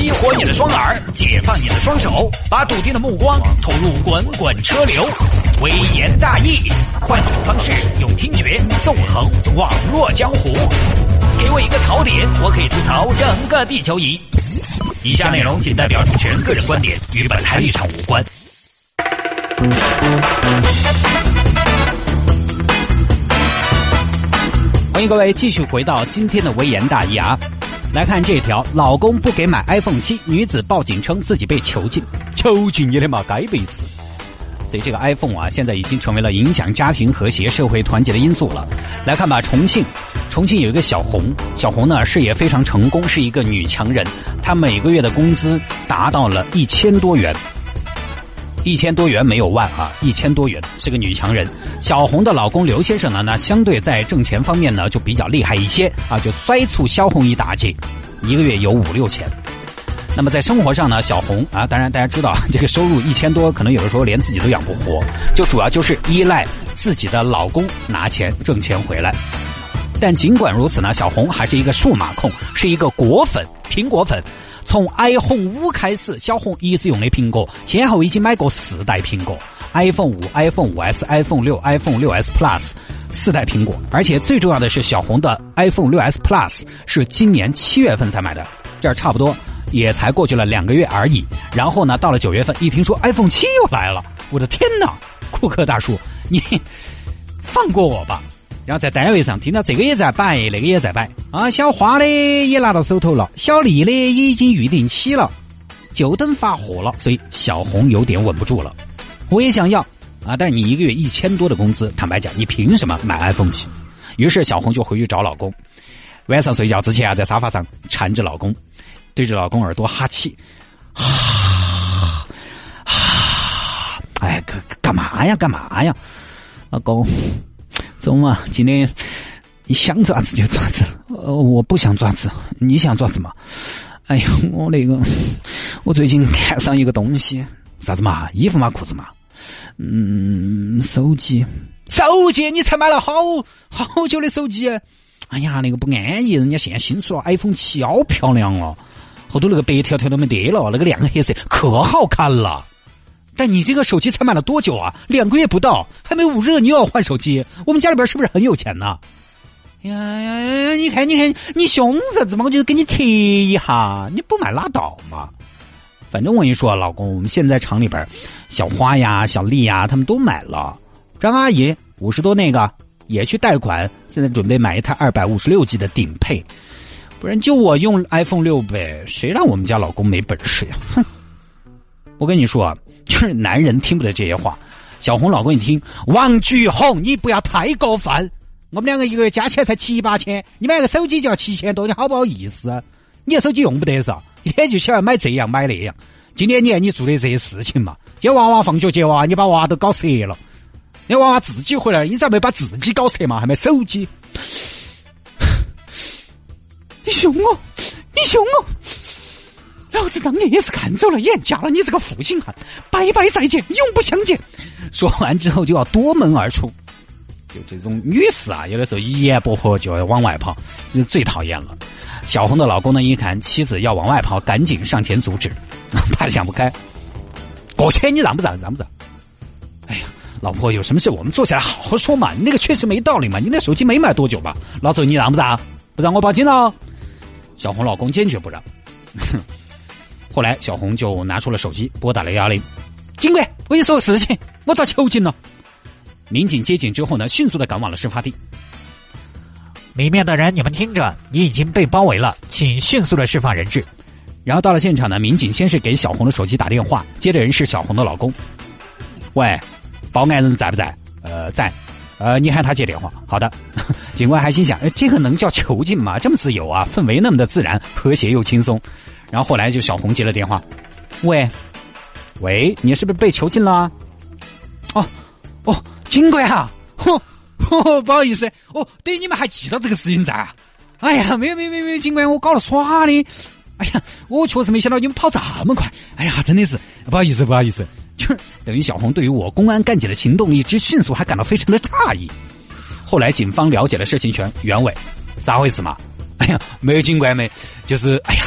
激活你的双耳，解放你的双手，把笃定的目光投入滚滚车流。微言大义，换种方式，用听觉纵横网络江湖。给我一个槽点，我可以吐槽整个地球仪。以下内容仅代表主持人个人观点，与本台立场无关。欢迎各位继续回到今天的微言大义啊！来看这条：老公不给买 iPhone 七，女子报警称自己被囚禁。囚禁你的嘛，该被死！所以这个 iPhone 啊，现在已经成为了影响家庭和谐、社会团结的因素了。来看吧，重庆，重庆有一个小红，小红呢事业非常成功，是一个女强人，她每个月的工资达到了一千多元。一千多元没有万啊，一千多元是个女强人。小红的老公刘先生呢，那相对在挣钱方面呢就比较厉害一些啊，就摔出小红一大截，一个月有五六千。那么在生活上呢，小红啊，当然大家知道 这个收入一千多，可能有的时候连自己都养不活，就主要就是依赖自己的老公拿钱挣钱回来。但尽管如此呢，小红还是一个数码控，是一个果粉，苹果粉。从 iPhone 五开始，小红一直用的苹果，先后已经买过四代苹果：iPhone 五、iPhone 五 S、iPhone 六、iPhone 六 S Plus，四代苹果。而且最重要的是，小红的 iPhone 六 S Plus 是今年七月份才买的，这差不多也才过去了两个月而已。然后呢，到了九月份，一听说 iPhone 七又来了，我的天哪！库克大叔，你 放过我吧。然后在单位上听到这个也在摆，那个也在摆啊，小花的也拿到手头了，小丽的也已经预定起了，就等发货了。所以小红有点稳不住了。我也想要啊，但是你一个月一千多的工资，坦白讲，你凭什么买 iPhone 七？于是小红就回去找老公，晚上睡觉之前啊，在沙发上缠着老公，对着老公耳朵哈气，哈，哈，哎，干干嘛呀？干嘛呀？老公。走嘛，今天你想爪子就爪子，呃，我不想爪子，你想爪子嘛？哎呀，我那个，我最近看上一个东西，啥子嘛？衣服嘛，裤子嘛？嗯，手机，手机，你才买了好好久的手机？哎呀，那个不安逸，人家现在新出了 iPhone 七，好漂亮哦，后头那个白条条都没得了，那个亮黑色可好看了。但你这个手机才买了多久啊？两个月不到，还没捂热，你又要换手机？我们家里边是不是很有钱呢？呀呀呀！你看，你看，你凶啥子嘛？我就给你提一下，你不买拉倒嘛。反正我跟你说，老公，我们现在厂里边，小花呀、小丽呀，他们都买了。张阿姨五十多那个也去贷款，现在准备买一台二百五十六 G 的顶配，不然就我用 iPhone 六呗。谁让我们家老公没本事呀？哼！我跟你说啊。就是男人听不得这些话，小红老公一听，王菊红，你不要太过分。我们两个一个月加起来才七八千，你买个手机就要七千多，你好不好意思？你的手机用不得是，也就喜欢买这样买那样。今年你看你做的这些事情嘛，今娃娃放学接娃，你把娃娃都搞折了。你娃娃自己回来，你咋没把自己搞折嘛？还买手机？你凶我，你凶我。老子当年也是看走了眼，嫁了你这个负心汉，拜拜再见，永不相见。说完之后就要夺门而出。就这种女士啊，有的时候一言不合就要往外跑，就最讨厌了。小红的老公呢，一看妻子要往外跑，赶紧上前阻止，怕想不开。过去你让不让？让不让？哎呀，老婆有什么事我们坐下来好好说嘛。你那个确实没道理嘛，你那手机没买多久吧？老周你让不让？不让我报警了。小红老公坚决不让。哼哼。后来，小红就拿出了手机，拨打了幺幺零。警官，我跟你说个事情，我遭囚禁了。民警接警之后呢，迅速的赶往了事发地。里面的人，你们听着，你已经被包围了，请迅速的释放人质。然后到了现场呢，民警先是给小红的手机打电话，接的人是小红的老公。喂，报案人在不在？呃，在。呃，你喊他接电话。好的。警官还心想，哎，这个能叫囚禁吗？这么自由啊，氛围那么的自然、和谐又轻松。然后后来就小红接了电话，喂，喂，你是不是被囚禁了？哦，哦，警官啊，哼，不好意思，哦，对，你们还记得这个事情在啊？哎呀，没有没有没有没有，警官，我搞了耍的。哎呀，我确实没想到你们跑这么快。哎呀，真的是不好意思不好意思，就 等于小红对于我公安干警的行动一之迅速还感到非常的诧异。后来警方了解了事情全原委，咋回事嘛？哎呀，没有警官没，就是哎呀。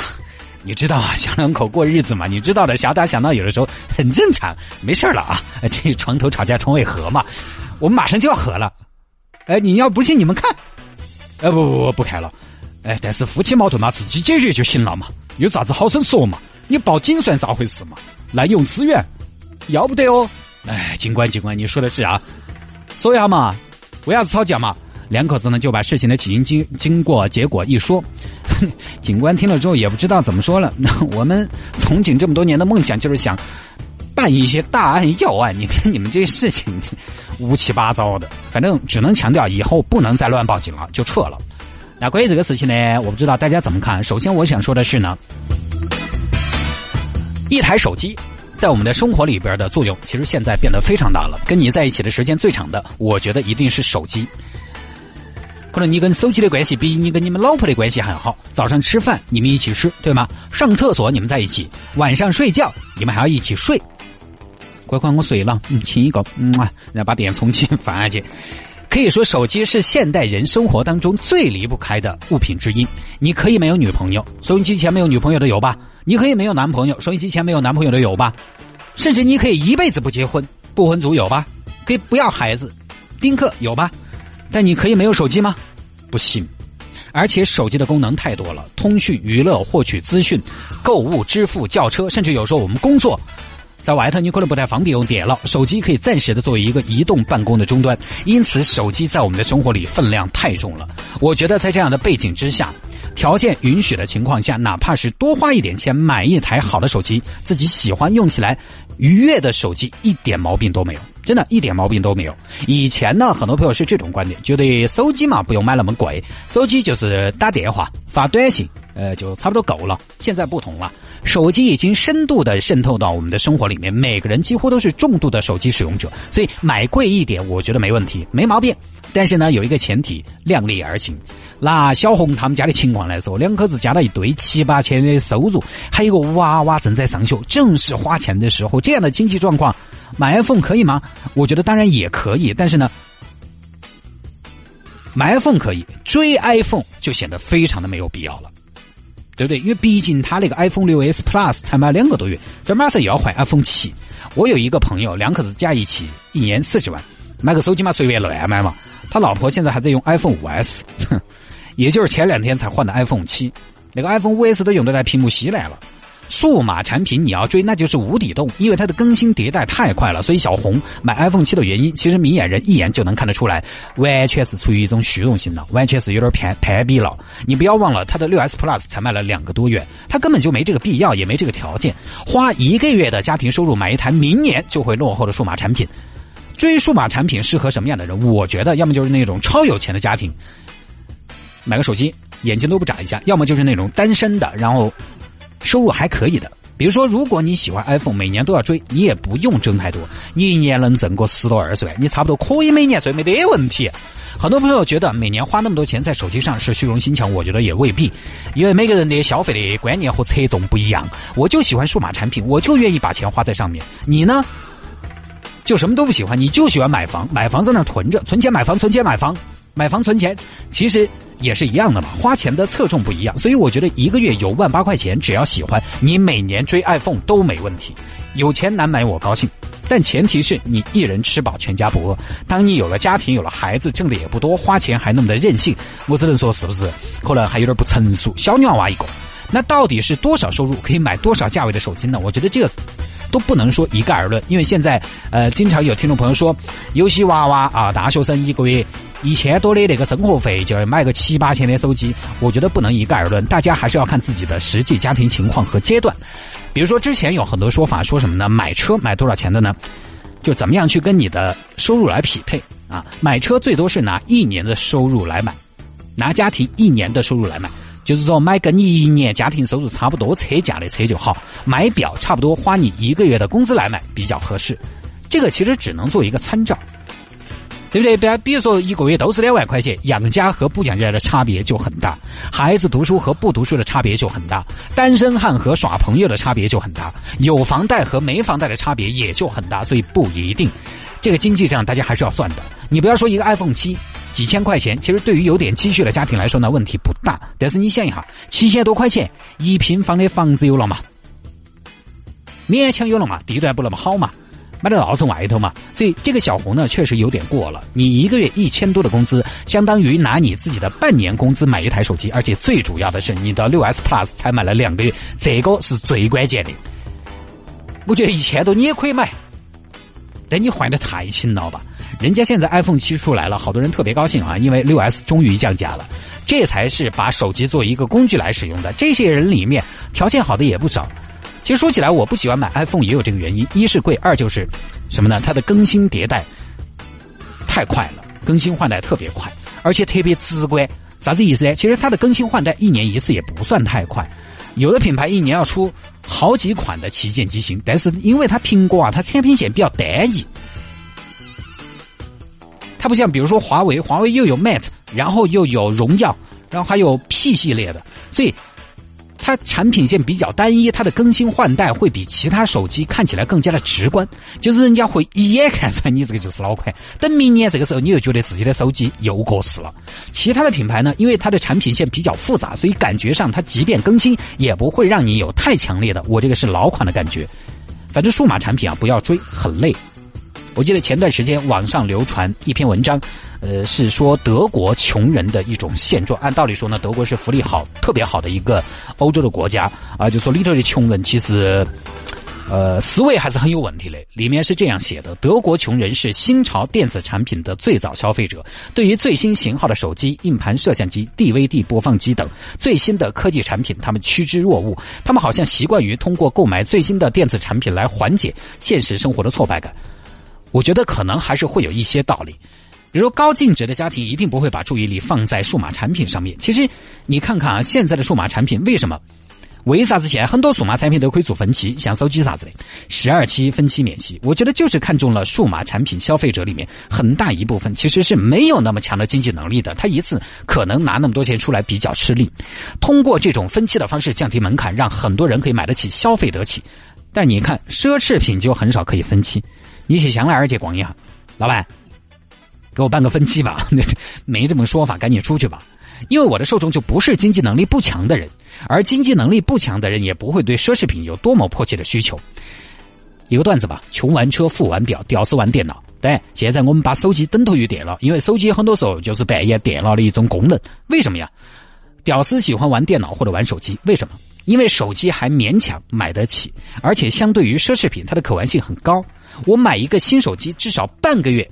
你知道啊，小两口过日子嘛，你知道的，小打小闹有的时候很正常，没事了啊。这床头吵架床尾和嘛，我们马上就要和了。哎，你要不信你们看。哎不不不不看了。哎，但是夫妻矛盾嘛，自己解决就行了嘛，有啥子好生说嘛？你报警算咋回事嘛？滥用资源，要不得哦。哎，警官警官，你说的是啊？说一下嘛，为啥子吵架嘛？两口子呢就把事情的起因、经经过、结果一说，警官听了之后也不知道怎么说了。那我们从警这么多年的梦想就是想办一些大案要案，你看你们这事情乌七八糟的，反正只能强调以后不能再乱报警了，就撤了。那关于这个事情呢，我不知道大家怎么看。首先，我想说的是呢，一台手机在我们的生活里边的作用，其实现在变得非常大了。跟你在一起的时间最长的，我觉得一定是手机。可能你跟手机的关系比你跟你们老婆的关系还好。早上吃饭你们一起吃，对吗？上厕所你们在一起，晚上睡觉你们还要一起睡。乖乖，我睡了，嗯，亲一个，嗯啊，然后把电充起，放下去。可以说，手机是现代人生活当中最离不开的物品之一。你可以没有女朋友，收音机前没有女朋友的有吧？你可以没有男朋友，收音机前没有男朋友的有吧？甚至你可以一辈子不结婚，不婚族有吧？可以不要孩子，丁克有吧？但你可以没有手机吗？不行。而且手机的功能太多了，通讯、娱乐、获取资讯、购物、支付、叫车，甚至有时候我们工作。在外头你可能不太方便用电脑，手机可以暂时的作为一个移动办公的终端，因此手机在我们的生活里分量太重了。我觉得在这样的背景之下，条件允许的情况下，哪怕是多花一点钱买一台好的手机，自己喜欢用起来愉悦的手机，一点毛病都没有，真的一点毛病都没有。以前呢，很多朋友是这种观点，觉得手机嘛不用买那么贵，手机就是打电话、发短信，呃，就差不多够了。现在不同了。手机已经深度的渗透到我们的生活里面，每个人几乎都是重度的手机使用者，所以买贵一点，我觉得没问题，没毛病。但是呢，有一个前提，量力而行。拿小红他们家的情况来说，两口子加了一堆七八千的收入，还有个娃娃正在上学，正是花钱的时候，这样的经济状况，买 iPhone 可以吗？我觉得当然也可以，但是呢，买 iPhone 可以，追 iPhone 就显得非常的没有必要了。对不对？因为毕竟他那个 iPhone 六 S Plus 才买两个多月，这马上又要换 iPhone 七。我有一个朋友，两口子加一起，一年四十万，买个手机嘛随便乱买嘛。他老婆现在还在用 iPhone 五 S，也就是前两天才换的 iPhone 七，那个 iPhone 五 S 都用得来屏幕稀烂了。数码产品你要追那就是无底洞，因为它的更新迭代太快了。所以小红买 iPhone 七的原因，其实明眼人一眼就能看得出来，完全是出于一种虚荣心了，完全是有点偏攀比了。你不要忘了，它的六 S Plus 才卖了两个多月，它根本就没这个必要，也没这个条件，花一个月的家庭收入买一台明年就会落后的数码产品。追数码产品适合什么样的人？我觉得要么就是那种超有钱的家庭，买个手机眼睛都不眨一下；要么就是那种单身的，然后。收入还可以的，比如说，如果你喜欢 iPhone，每年都要追，你也不用挣太多，你一年能挣个十多二十万，你差不多可以每年追，没得问题。很多朋友觉得每年花那么多钱在手机上是虚荣心强，我觉得也未必，因为每个人的消费的观念和侧重不一样。我就喜欢数码产品，我就愿意把钱花在上面。你呢？就什么都不喜欢，你就喜欢买房，买房在那囤着，存钱买房，存钱买房。买房存钱，其实也是一样的嘛，花钱的侧重不一样，所以我觉得一个月有万八块钱，只要喜欢，你每年追 iPhone 都没问题。有钱难买我高兴，但前提是你一人吃饱全家不饿。当你有了家庭，有了孩子，挣的也不多，花钱还那么的任性，我只能说是不是？可能还有点不成熟，小女娃一个。那到底是多少收入可以买多少价位的手机呢？我觉得这个。都不能说一概而论，因为现在，呃，经常有听众朋友说，有些娃娃啊，大学生一个月一千多的那个生活费，就要买个七八千的手机。我觉得不能一概而论，大家还是要看自己的实际家庭情况和阶段。比如说，之前有很多说法，说什么呢？买车买多少钱的呢？就怎么样去跟你的收入来匹配啊？买车最多是拿一年的收入来买，拿家庭一年的收入来买。就是说，买跟你一年家庭收入差不多车价的车就好。买表差不多花你一个月的工资来买比较合适。这个其实只能做一个参照，对不对？比比如说一个月都是两万块钱，养家和不养家的差别就很大，孩子读书和不读书的差别就很大，单身汉和耍朋友的差别就很大，有房贷和没房贷的差别也就很大。所以不一定，这个经济账大家还是要算的。你不要说一个 iPhone 七。几千块钱，其实对于有点积蓄的家庭来说呢，问题不大。但是你想一下，七千多块钱一平方的房子有了嘛？勉强有了嘛？地段不那么好嘛？买到稻城外头嘛？所以这个小红呢，确实有点过了。你一个月一千多的工资，相当于拿你自己的半年工资买一台手机，而且最主要的是，你的六 S Plus 才买了两个月，这个是最关键的。我觉得一千多你也可以买，但你换的太勤劳吧？人家现在 iPhone 七出来了，好多人特别高兴啊，因为六 S 终于降价了。这才是把手机做一个工具来使用的。这些人里面条件好的也不少。其实说起来，我不喜欢买 iPhone 也有这个原因：一是贵，二就是什么呢？它的更新迭代太快了，更新换代特别快，而且特别直观。啥子意思呢？其实它的更新换代一年一次也不算太快，有的品牌一年要出好几款的旗舰机型，但是因为它苹果啊，它产品线比较单一，它不像比如说华为，华为又有 Mate，然后又有荣耀，然后还有 P 系列的，所以。它产品线比较单一，它的更新换代会比其他手机看起来更加的直观，就是人家会一眼看出来你这个就是老款。等明年这个时候，你又觉得自己的手机又过时了。其他的品牌呢，因为它的产品线比较复杂，所以感觉上它即便更新，也不会让你有太强烈的我这个是老款的感觉。反正数码产品啊，不要追，很累。我记得前段时间网上流传一篇文章，呃，是说德国穷人的一种现状。按道理说呢，德国是福利好、特别好的一个欧洲的国家啊，就说里头的穷人其实，呃，思维还是很有问题的。里面是这样写的：德国穷人是新潮电子产品的最早消费者，对于最新型号的手机、硬盘、摄像机、DVD 播放机等最新的科技产品，他们趋之若鹜。他们好像习惯于通过购买最新的电子产品来缓解现实生活的挫败感。我觉得可能还是会有一些道理，比如高净值的家庭一定不会把注意力放在数码产品上面。其实你看看啊，现在的数码产品为什么？为啥子现在很多数码产品都可以做分期，像手机啥子的，十二期分期免息？我觉得就是看中了数码产品消费者里面很大一部分其实是没有那么强的经济能力的，他一次可能拿那么多钱出来比较吃力。通过这种分期的方式降低门槛，让很多人可以买得起、消费得起。但你看奢侈品就很少可以分期。你去香奈儿去逛一下，老板，给我办个分期吧。没这么说法，赶紧出去吧。因为我的受众就不是经济能力不强的人，而经济能力不强的人也不会对奢侈品有多么迫切的需求。一个段子吧：穷玩车，富玩表，屌丝玩电脑。对，现在我们把手机等同于电脑，因为手机很多时候就是扮演电脑的一种功能。为什么呀？屌丝喜欢玩电脑或者玩手机，为什么？因为手机还勉强买得起，而且相对于奢侈品，它的可玩性很高。我买一个新手机，至少半个月，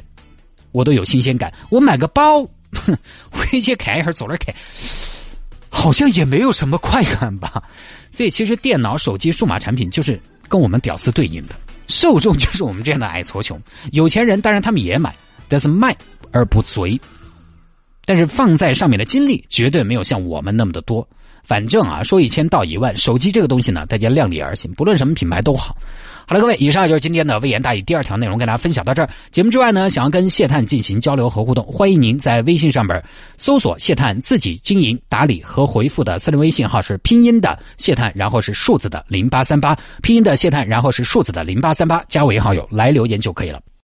我都有新鲜感。我买个包，回去看一下，坐那儿看，好像也没有什么快感吧。所以，其实电脑、手机、数码产品就是跟我们屌丝对应的受众，就是我们这样的矮矬穷。有钱人当然他们也买，但是卖而不追。但是放在上面的精力绝对没有像我们那么的多。反正啊，说一千道一万，手机这个东西呢，大家量力而行，不论什么品牌都好。好了，各位，以上就是今天的微言大义第二条内容，跟大家分享到这儿。节目之外呢，想要跟谢探进行交流和互动，欢迎您在微信上边搜索谢探自己经营打理和回复的私人微信号是拼音的谢探，然后是数字的零八三八，拼音的谢探，然后是数字的零八三八，加为好友来留言就可以了。